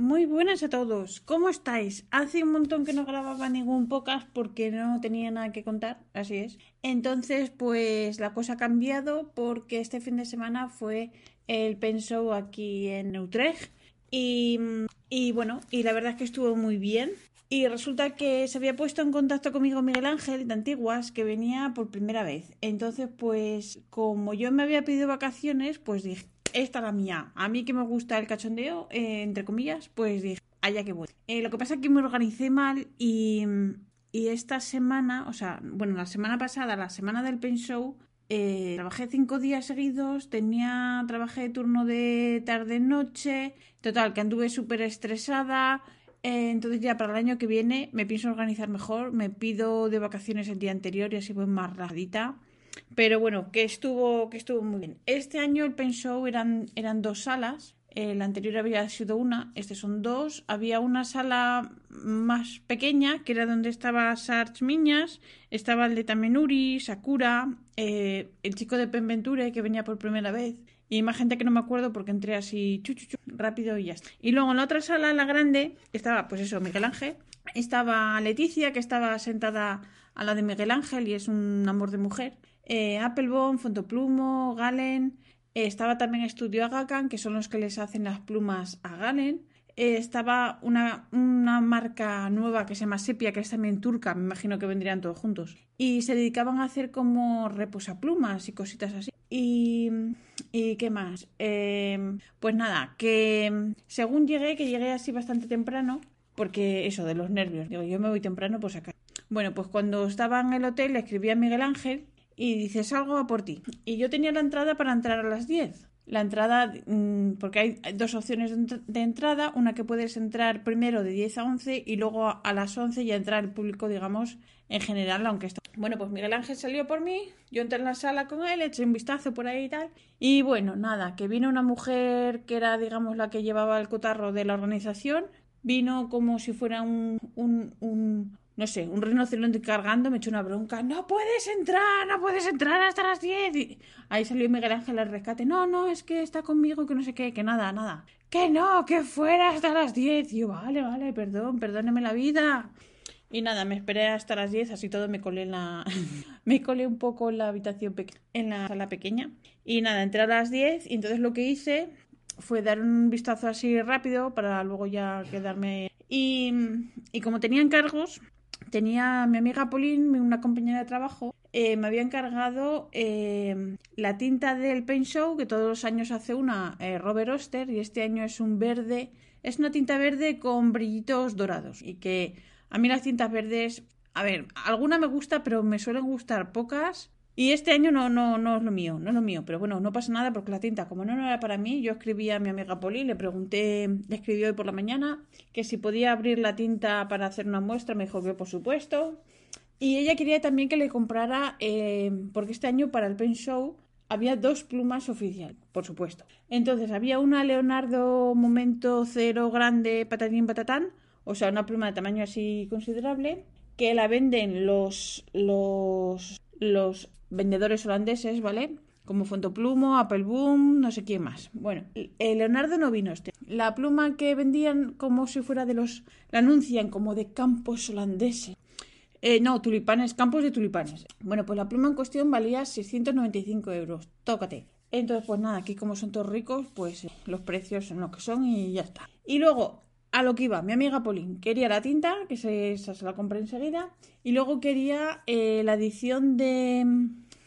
Muy buenas a todos, ¿cómo estáis? Hace un montón que no grababa ningún podcast porque no tenía nada que contar, así es. Entonces, pues la cosa ha cambiado porque este fin de semana fue el Penso aquí en Utrecht y, y bueno, y la verdad es que estuvo muy bien. Y resulta que se había puesto en contacto conmigo Miguel Ángel de Antiguas, que venía por primera vez. Entonces, pues, como yo me había pedido vacaciones, pues dije, esta la mía. A mí que me gusta el cachondeo, eh, entre comillas, pues dije, allá que voy. Eh, lo que pasa es que me organicé mal y, y, esta semana, o sea, bueno, la semana pasada, la semana del Pen Show, eh, trabajé cinco días seguidos, tenía, trabajé turno de tarde-noche, total, que anduve súper estresada. entonces ya para el año que viene me pienso organizar mejor, me pido de vacaciones el día anterior y así voy más radita. Pero bueno, que estuvo, que estuvo muy bien. Este año el Pen Show eran, eran dos salas. El anterior había sido una, este son dos. Había una sala más pequeña, que era donde estaba Sarch Miñas, estaba el de Tamenuri, Sakura, eh, el chico de Penventure que venía por primera vez, y más gente que no me acuerdo porque entré así chu, rápido y ya está. Y luego en la otra sala, la grande, estaba pues eso, Miguel Ángel, estaba Leticia, que estaba sentada a la de Miguel Ángel y es un amor de mujer eh, Fontoplumo, Galen. Eh, estaba también Estudio Agacan, que son los que les hacen las plumas a Galen. Eh, estaba una, una, marca nueva que se llama Sepia, que es también turca, me imagino que vendrían todos juntos. Y se dedicaban a hacer como reposaplumas y cositas así. Y, y qué más. Eh, pues nada, que según llegué, que llegué así bastante temprano, porque eso de los nervios, digo, yo me voy temprano, pues acá. Bueno, pues cuando estaba en el hotel le escribí a Miguel Ángel y dice, salgo a por ti. Y yo tenía la entrada para entrar a las 10. La entrada, mm, porque hay dos opciones de entrada, una que puedes entrar primero de 10 a 11 y luego a las 11 ya entrar el público, digamos, en general, aunque está. Bueno, pues Miguel Ángel salió por mí, yo entré en la sala con él, eché un vistazo por ahí y tal. Y bueno, nada, que vino una mujer que era, digamos, la que llevaba el cotarro de la organización, vino como si fuera un, un, no sé, un rinoceronte cargando, me echó una bronca. No puedes entrar, no puedes entrar hasta las 10. Y ahí salió Miguel Ángel al rescate. No, no, es que está conmigo, que no sé qué, que nada, nada. Que no, que fuera hasta las 10. Y yo, vale, vale, perdón, perdóneme la vida. Y nada, me esperé hasta las 10, así todo me colé en la... me colé un poco en la habitación, en la sala pequeña. Y nada, entré a las 10 y entonces lo que hice fue dar un vistazo así rápido para luego ya quedarme... Y, y como tenía encargos, tenía mi amiga Pauline, una compañera de trabajo, eh, me había encargado eh, la tinta del Paint Show, que todos los años hace una eh, Robert Oster, y este año es un verde, es una tinta verde con brillitos dorados, y que a mí las tintas verdes, a ver, alguna me gusta, pero me suelen gustar pocas, y este año no, no, no es lo mío, no es lo mío, pero bueno, no pasa nada porque la tinta, como no, era para mí, yo escribí a mi amiga Poli, le pregunté, le escribió hoy por la mañana, que si podía abrir la tinta para hacer una muestra, me dijo que por supuesto. Y ella quería también que le comprara, eh, porque este año para el Pen Show había dos plumas oficiales, por supuesto. Entonces había una Leonardo Momento Cero Grande Patatín Patatán, o sea, una pluma de tamaño así considerable, que la venden los, los, los vendedores holandeses, ¿vale? Como Fontoplumo, Appelboom, no sé quién más. Bueno, el Leonardo no vino este. La pluma que vendían como si fuera de los... La anuncian como de campos holandeses. Eh, no, tulipanes, campos de tulipanes. Bueno, pues la pluma en cuestión valía 695 euros. Tócate. Entonces, pues nada, aquí como son todos ricos, pues eh, los precios son los que son y ya está. Y luego, a lo que iba, mi amiga Pauline quería la tinta, que se, esa se la compré enseguida, y luego quería eh, la edición de,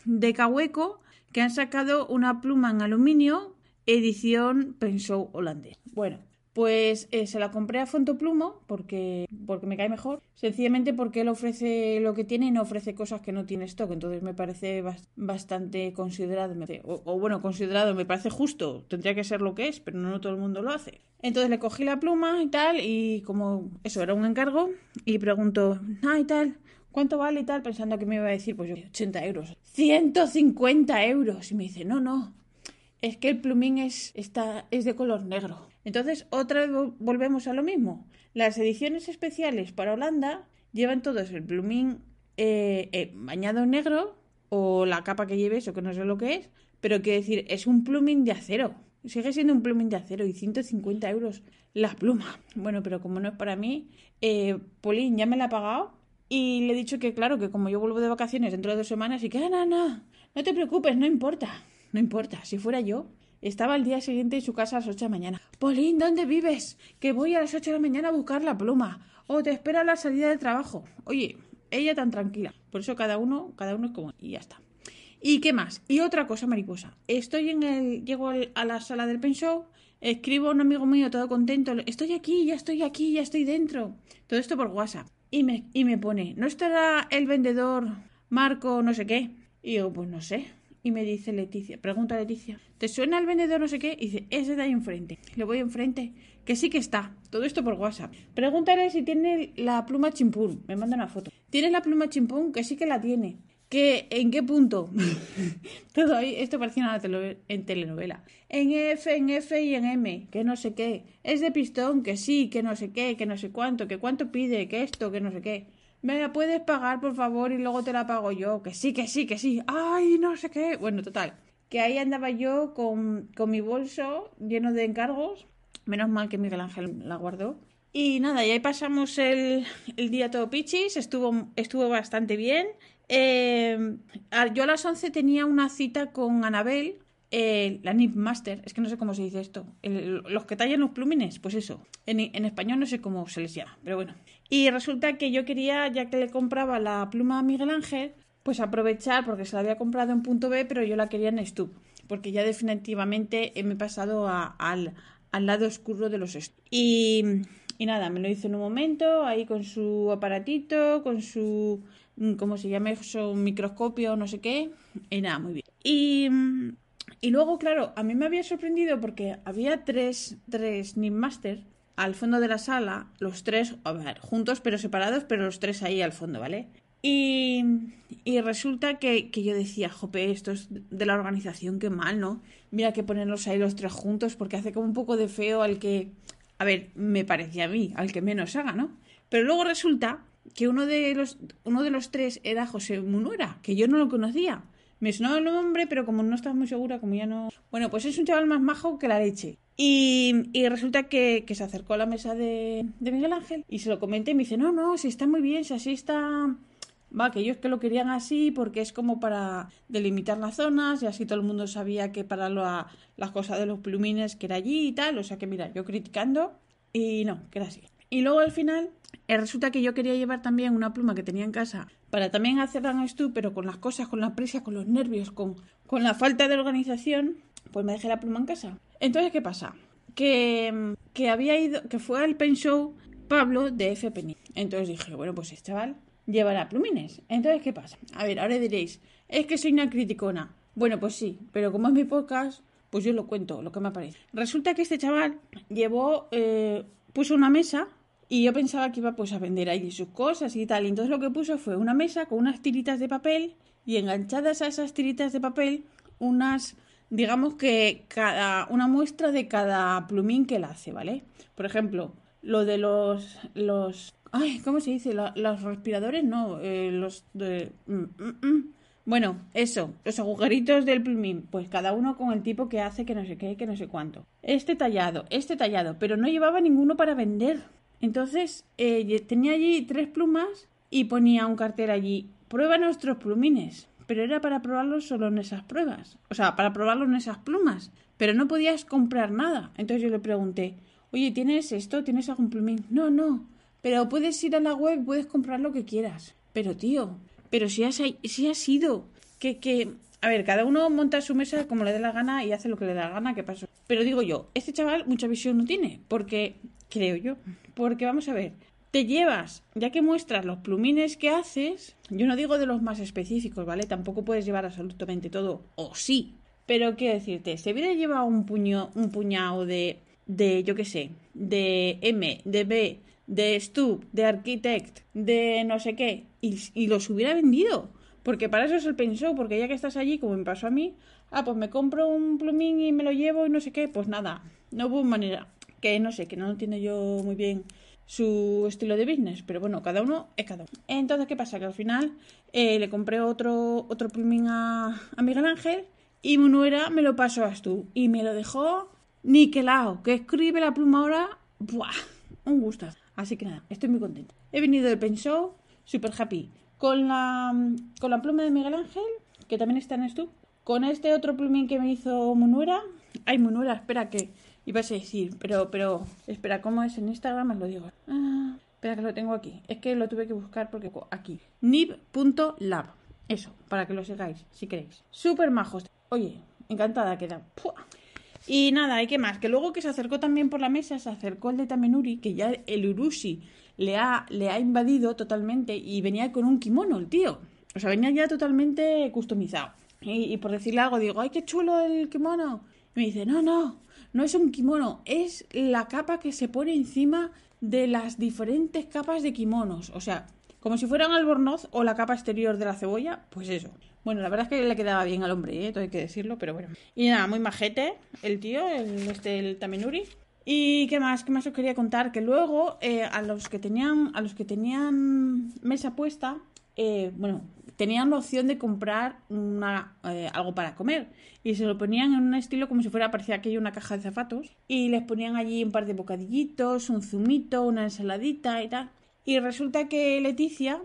de Cahueco, que han sacado una pluma en aluminio, edición Pensou holandés. Bueno, Pues eh, se la compré a Fontoplumo porque, porque me cae mejor. Sencillamente porque él ofrece lo que tiene y no ofrece cosas que no tiene stock. Entonces me parece bastante considerado. O, o, bueno, considerado, me parece justo. Tendría que ser lo que es, pero no todo el mundo lo hace. Entonces le cogí la pluma y tal. Y como eso era un encargo. Y pregunto, ah, y tal. ¿Cuánto vale y tal? Pensando que me iba a decir, pues 80 euros. 150 euros. Y me dice, no, no, es que el plumín es, está, es de color negro. Entonces, otra vez volvemos a lo mismo. Las ediciones especiales para Holanda llevan todos el plumín eh, eh, bañado en negro o la capa que lleves o que no sé lo que es, pero quiero decir, es un plumín de acero. Sigue siendo un plumín de acero y 150 euros la pluma. Bueno, pero como no es para mí, eh, Polín ya me la ha pagado y le he dicho que, claro, que como yo vuelvo de vacaciones dentro de dos semanas y que, ah, no, no, no te preocupes, no importa no importa, si fuera yo. Estaba al día siguiente en su casa a las ocho de la mañana. Polín, ¿dónde vives? Que voy a las ocho de la mañana a buscar la pluma. O te espera la salida del trabajo. Oye, ella tan tranquila. Por eso cada uno, cada uno es como. Y ya está. ¿Y qué más? Y otra cosa, mariposa. Estoy en el. Llego a la sala del pen Escribo a un amigo mío todo contento. Estoy aquí, ya estoy aquí, ya estoy dentro. Todo esto por WhatsApp. Y me, y me pone, ¿no estará el vendedor Marco no sé qué? Y yo, pues no sé. Y me dice Leticia, pregunta Leticia, ¿te suena el vendedor no sé qué? Y dice, ese de ahí enfrente. Le voy enfrente, que sí que está. Todo esto por WhatsApp. Pregúntale si tiene la pluma chimpún. Me manda una foto. ¿Tiene la pluma chimpún? Que sí que la tiene. ¿Qué, ¿En qué punto? Todo ahí, esto parecía una en telenovela. En F, en F y en M, que no sé qué. Es de pistón, que sí, que no sé qué, que no sé cuánto, que cuánto pide, que esto, que no sé qué me la puedes pagar, por favor, y luego te la pago yo. Que sí, que sí, que sí. Ay, no sé qué. Bueno, total. Que ahí andaba yo con, mi bolso lleno de encargos. Menos mal que Miguel Ángel la guardó. Y nada, y ahí pasamos el, día todo pichis. Estuvo, estuvo bastante bien. Eh, yo a las 11 tenía una cita con Anabel, eh, la Nip Master, es que no sé cómo se dice esto, los que tallan los plumines, pues eso, en, español no sé cómo se les llama, pero bueno, y resulta que yo quería, ya que le compraba la pluma a Miguel Ángel, pues aprovechar, porque se la había comprado en punto B, pero yo la quería en Stup, porque ya definitivamente me he pasado al, lado oscuro de los y, y nada, me lo hizo en un momento, ahí con su aparatito, con su, ¿cómo se llama eso? Microscopio, no sé qué, y nada, muy bien. Y, y luego, claro, a mí me había sorprendido porque había tres, tres Master al fondo de la sala, los tres, a ver, juntos pero separados, pero los tres ahí al fondo, ¿vale? Y, y resulta que, que, yo decía, jope, esto es de la organización, qué mal, ¿no? Mira que ponerlos ahí los tres juntos porque hace como un poco de feo al que, a ver, me parecía a mí, al que menos haga, ¿no? Pero luego resulta que uno de los, uno de los tres era José Munuera, que yo no lo conocía. Me sonó el nombre, pero como no estaba muy segura, como ya no... Bueno, pues es un chaval más majo que la leche. Y, resulta que, se acercó a la mesa de, Miguel Ángel y se lo comenté y me dice, no, no, si está muy bien, si así está... Va, que ellos que lo querían así porque es como para delimitar las zonas y así todo el mundo sabía que para las cosas de los plumines que era allí y tal. O sea que mira, yo criticando y no, que era así. Y luego al final eh, resulta que yo quería llevar también una pluma que tenía en casa para también hacer esto, pero con las cosas, con la prisa, con los nervios, con, con la falta de organización, pues me dejé la pluma en casa. Entonces, ¿qué pasa? Que, que había ido, que fue al pen show Pablo de FPNI. Entonces dije, bueno, pues este chaval llevará plumines. Entonces, ¿qué pasa? A ver, ahora diréis, es que soy una criticona. Bueno, pues sí, pero como es mi podcast, pues yo lo cuento, lo que me parece. Resulta que este chaval llevó, eh, puso una mesa y yo pensaba que iba pues a vender ahí sus cosas y tal. Y entonces lo que puso fue una mesa con unas tiritas de papel y enganchadas a esas tiritas de papel unas digamos que cada una muestra de cada plumín que él hace, ¿vale? Por ejemplo, lo de los los ay, ¿cómo se dice? los respiradores, no, eh, los de mm, mm, mm. bueno, eso, los agujeritos del plumín, pues cada uno con el tipo que hace que no sé qué, que no sé cuánto. Este tallado, este tallado, pero no llevaba ninguno para vender. Entonces, eh, tenía allí tres plumas y ponía un cartel allí, prueba nuestros plumines pero era para probarlo solo en esas pruebas, o sea, para probarlo en esas plumas, pero no podías comprar nada. Entonces yo le pregunté, oye, ¿tienes esto? ¿Tienes algún plumín? No, no, pero puedes ir a la web puedes comprar lo que quieras. Pero tío, pero si has, si has ido, que, que A ver, cada uno monta su mesa como le dé la gana y hace lo que le da la gana, que pasó. Pero digo yo, este chaval mucha visión no tiene, porque, creo yo, porque vamos a ver, te llevas, ya que muestras los plumines que haces, yo no digo de los más específicos, ¿vale? Tampoco puedes llevar absolutamente todo, o sí, pero quiero decirte, si hubiera llevado un puño, un puñado de, de, yo qué sé, de M, de B, de Stub, de Architect, de no sé qué, y, los hubiera vendido. Porque para eso es el pensó, porque ya que estás allí, como me pasó a mí, ah, pues me compro un plumín y me lo llevo y no sé qué, pues nada, no hubo manera. Que no sé, que no entiendo yo muy bien su estilo de business, pero bueno, cada uno es cada uno. Entonces, ¿qué pasa? Que al final eh, le compré otro, otro plumín a, a Miguel Ángel y mi nuera me lo pasó a tú y me lo dejó niquelado, que escribe la pluma ahora, ¡buah! Un gusto. Así que nada, estoy muy contenta. He venido del Pensó, super happy con la, con la pluma de Miguel Ángel, que también está en esto, con este otro plumín que me hizo Munuera. Ay, Munuera, espera que ibas a decir, pero, pero, espera, ¿cómo es en Instagram? Os lo digo. Ah, espera que lo tengo aquí. Es que lo tuve que buscar porque aquí. nib.lab. Eso, para que lo sigáis, si queréis. Súper majos. Oye, encantada queda. Y nada, ¿y qué más? Que luego que se acercó también por la mesa, se acercó el de Tamenuri, que ya el Urushi le ha, le ha invadido totalmente y venía con un kimono el tío. O sea, venía ya totalmente customizado. Y, por decirle algo, digo, ¡ay, qué chulo el kimono! Y me dice, no, no, no es un kimono, es la capa que se pone encima de las diferentes capas de kimonos. O sea, como si fuera un albornoz o la capa exterior de la cebolla, pues eso. Bueno, la verdad es que le quedaba bien al hombre, ¿eh? todo hay que decirlo, pero bueno. Y nada, muy majete el tío, el, este, el Tamenuri. Y qué más, qué más os quería contar, que luego eh, a los que tenían, a los que tenían mesa puesta, eh, bueno, tenían la opción de comprar una, algo para comer y se lo ponían en un estilo como si fuera parecía aquello una caja de zapatos y les ponían allí un par de bocadillitos, un zumito, una ensaladita y tal. Y resulta que Leticia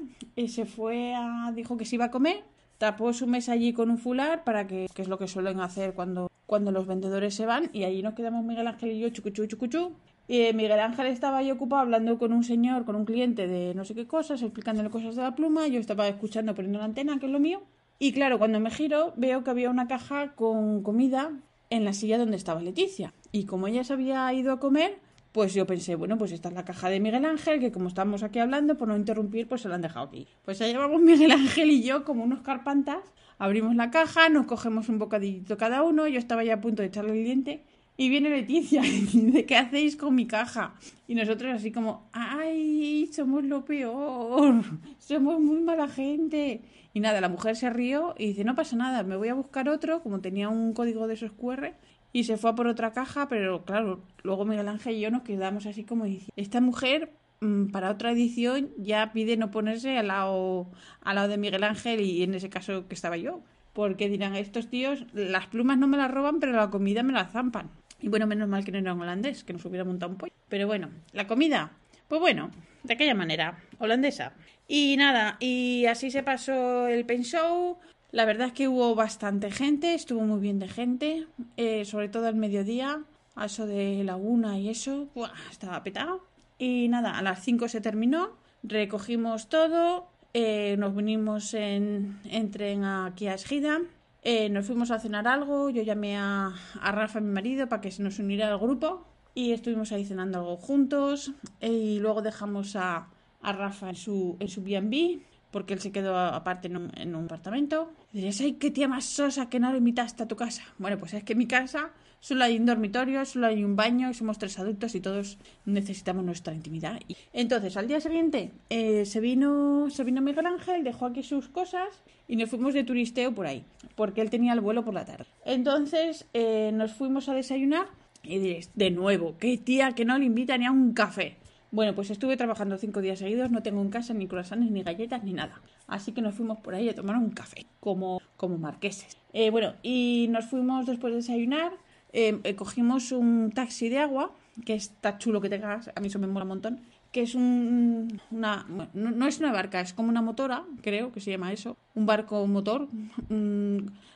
se fue a dijo que se iba a comer, tapó su mesa allí con un fular para que, es lo que suelen hacer cuando cuando los vendedores se van y allí nos quedamos Miguel Ángel y yo chucuchú, chucuchú. Y Miguel Ángel estaba ahí ocupado hablando con un señor, con un cliente de no sé qué cosas, explicándole cosas de la pluma. Yo estaba escuchando, poniendo la antena, que es lo mío. Y claro, cuando me giro, veo que había una caja con comida en la silla donde estaba Leticia. Y como ella se había ido a comer, pues yo pensé, bueno, pues esta es la caja de Miguel Ángel, que como estamos aquí hablando, por no interrumpir, pues se la han dejado aquí. Pues allá vamos Miguel Ángel y yo como unos carpantas Abrimos la caja, nos cogemos un bocadillito cada uno, yo estaba ya a punto de echarle el diente y viene Leticia y dice, ¿qué hacéis con mi caja? Y nosotros así como, ¡ay, somos lo peor! Somos muy mala gente. Y nada, la mujer se rió y dice, no pasa nada, me voy a buscar otro, como tenía un código de esos QR, y se fue a por otra caja, pero claro, luego Miguel Ángel y yo nos quedamos así como diciendo, esta mujer Mm, para otra edición ya pide no ponerse al lado, al lado de Miguel Ángel y en ese caso que estaba yo. Porque dirán, estos tíos, las plumas no me las roban, pero la comida me la zampan. Y bueno, menos mal que no era un holandés, que nos hubiera montado un pollo. Pero bueno, la comida, pues bueno, de aquella manera, holandesa. Y nada, y así se pasó el pen show. La verdad es que hubo bastante gente, estuvo muy bien de gente, eh, sobre todo al mediodía, a eso de la una y eso, estaba petado. Y nada, a las 5 se terminó, recogimos todo, eh, nos vinimos en, tren aquí a Esgida, eh, nos fuimos a cenar algo, yo llamé a, a Rafa, mi marido, para que se nos uniera al grupo y estuvimos ahí cenando algo juntos y luego dejamos a, a Rafa en su, en su B&B porque él se quedó aparte en un, en apartamento. Y dirías, ay, qué tía más sosa que no lo invitaste a tu casa. Bueno, pues es que mi casa Solo hay un dormitorio, solo hay un baño, somos tres adultos y todos necesitamos nuestra intimidad. Entonces, al día siguiente eh, se vino se vino Miguel Ángel, dejó aquí sus cosas y nos fuimos de turisteo por ahí, porque él tenía el vuelo por la tarde. Entonces, eh, nos fuimos a desayunar y diréis, de nuevo, qué tía que no le invita ni a un café. Bueno, pues estuve trabajando cinco días seguidos, no tengo en casa ni croissants, ni galletas, ni nada. Así que nos fuimos por ahí a tomar un café, como, como marqueses. Eh, bueno, y nos fuimos después de desayunar Em, eh, cogimos un taxi de agua, que está chulo que tengas, a mí eso me mola un montón, que es un, una, no, es una barca, es como una motora, creo que se llama eso, un barco motor.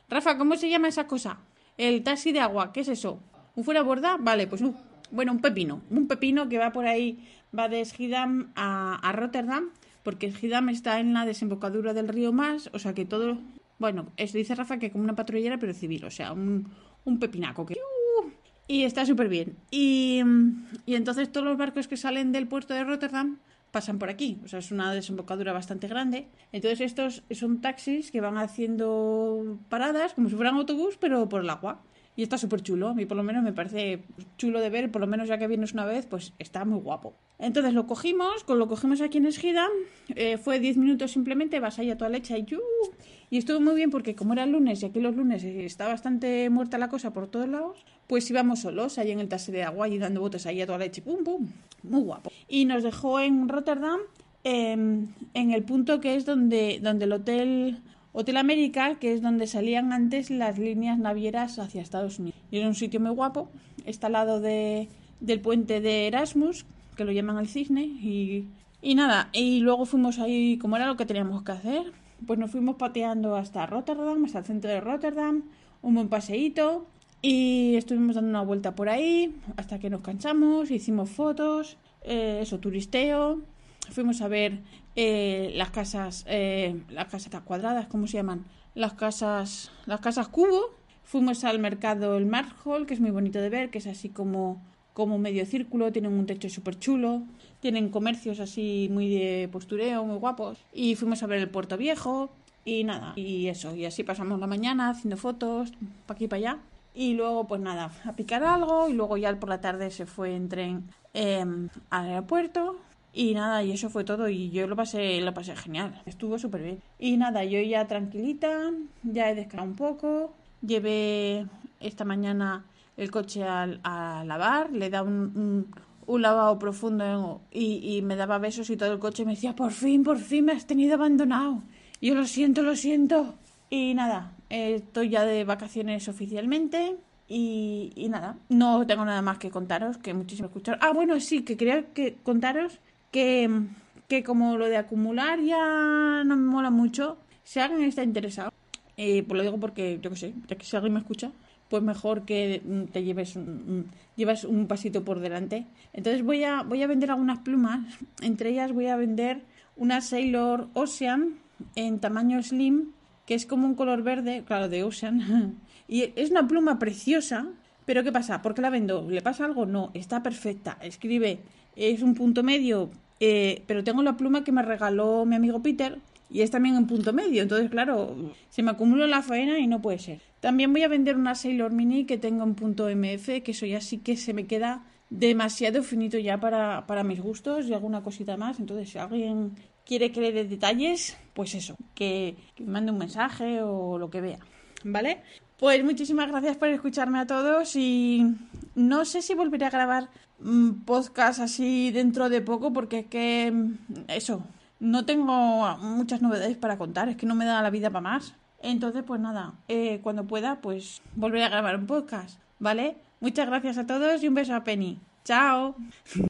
Rafa, ¿cómo se llama esa cosa? El taxi de agua, ¿qué es eso? ¿Un fuera borda? Vale, pues un, bueno, un pepino, un pepino que va por ahí, va de Schiedam a, a Rotterdam, porque Schiedam está en la desembocadura del río Más, o sea que todo Bueno, es, dice Rafa que como una patrullera, pero civil, o sea, un, un pepinaco que... Y está súper bien. Y, y entonces todos los barcos que salen del puerto de Rotterdam pasan por aquí. O sea, es una desembocadura bastante grande. Entonces estos son taxis que van haciendo paradas como si fueran autobús, pero por el agua. Y está súper chulo. A mí por lo menos me parece chulo de ver. Por lo menos ya que vienes una vez, pues está muy guapo. Entonces lo cogimos, con lo cogimos aquí en Esgida. Eh, fue 10 minutos simplemente, vas ahí a toda leche y, y estuvo muy bien porque como era el lunes y aquí los lunes está bastante muerta la cosa por todos lados, pues íbamos solos ahí en el taxi de agua y dando botes ahí a toda leche. Pum, pum. Muy guapo. Y nos dejó en Rotterdam, em, en el punto que es donde, donde el hotel Hotel América, que es donde salían antes las líneas navieras hacia Estados Unidos. Y era un sitio muy guapo, está al lado de, del puente de Erasmus, que lo llaman el cisne, y, y nada, y luego fuimos ahí, como era lo que teníamos que hacer, pues nos fuimos pateando hasta Rotterdam, hasta el centro de Rotterdam, un buen paseíto, y estuvimos dando una vuelta por ahí hasta que nos cansamos, hicimos fotos, eh, eso, turisteo, fuimos a ver eh, las casas, eh, las casas cuadradas, ¿cómo se llaman? Las casas, las casas cubo. Fuimos al mercado el Hall, que es muy bonito de ver, que es así como, como medio círculo, tienen un techo súper chulo, tienen comercios así muy de postureo, muy guapos. Y fuimos a ver el Puerto Viejo y nada, y eso, y así pasamos la mañana haciendo fotos, para aquí para allá. Y luego, pues nada, a picar algo y luego ya por la tarde se fue en tren em, al aeropuerto y nada, y eso fue todo. Y yo lo pasé, lo pasé genial. Estuvo súper bien. Y nada, yo ya tranquilita, ya he descansado un poco. Llevé esta mañana el coche a, lavar, le da un, un, lavado profundo y, me daba besos y todo el coche me decía, por fin, por fin me has tenido abandonado. Yo lo siento, lo siento. Y nada, estoy ya de vacaciones oficialmente. Y, y, nada, no tengo nada más que contaros, que muchísimo escuchar. Ah, bueno, sí, que quería que contaros que, que como lo de acumular ya no me mola mucho, si alguien está interesado, eh, pues lo digo porque, yo qué sé, ya que si alguien me escucha, pues mejor que te lleves un, llevas un pasito por delante. Entonces voy a, voy a vender algunas plumas, entre ellas voy a vender una Sailor Ocean en tamaño slim, que es como un color verde, claro, de Ocean, y es una pluma preciosa, pero ¿qué pasa? ¿Por qué la vendo? ¿Le pasa algo? No, está perfecta. Escribe, es un punto medio eh, pero tengo la pluma que me regaló mi amigo Peter y es también en punto medio. Entonces, claro, se me acumula la faena y no puede ser. También voy a vender una Sailor Mini que tengo en punto MF, que eso ya sí que se me queda demasiado finito ya para, para mis gustos y alguna cosita más. Entonces, si alguien quiere que detalles, pues eso, que, que me mande un mensaje o lo que vea. ¿Vale? Pues muchísimas gracias por escucharme a todos y no sé si volveré a grabar podcast así dentro de poco porque es que mm, eso, no tengo muchas novedades para contar, es que no me da la vida para más. Entonces, pues nada, eh, cuando pueda, pues volveré a grabar un podcast, ¿vale? Muchas gracias a todos y un beso a Penny. Chao.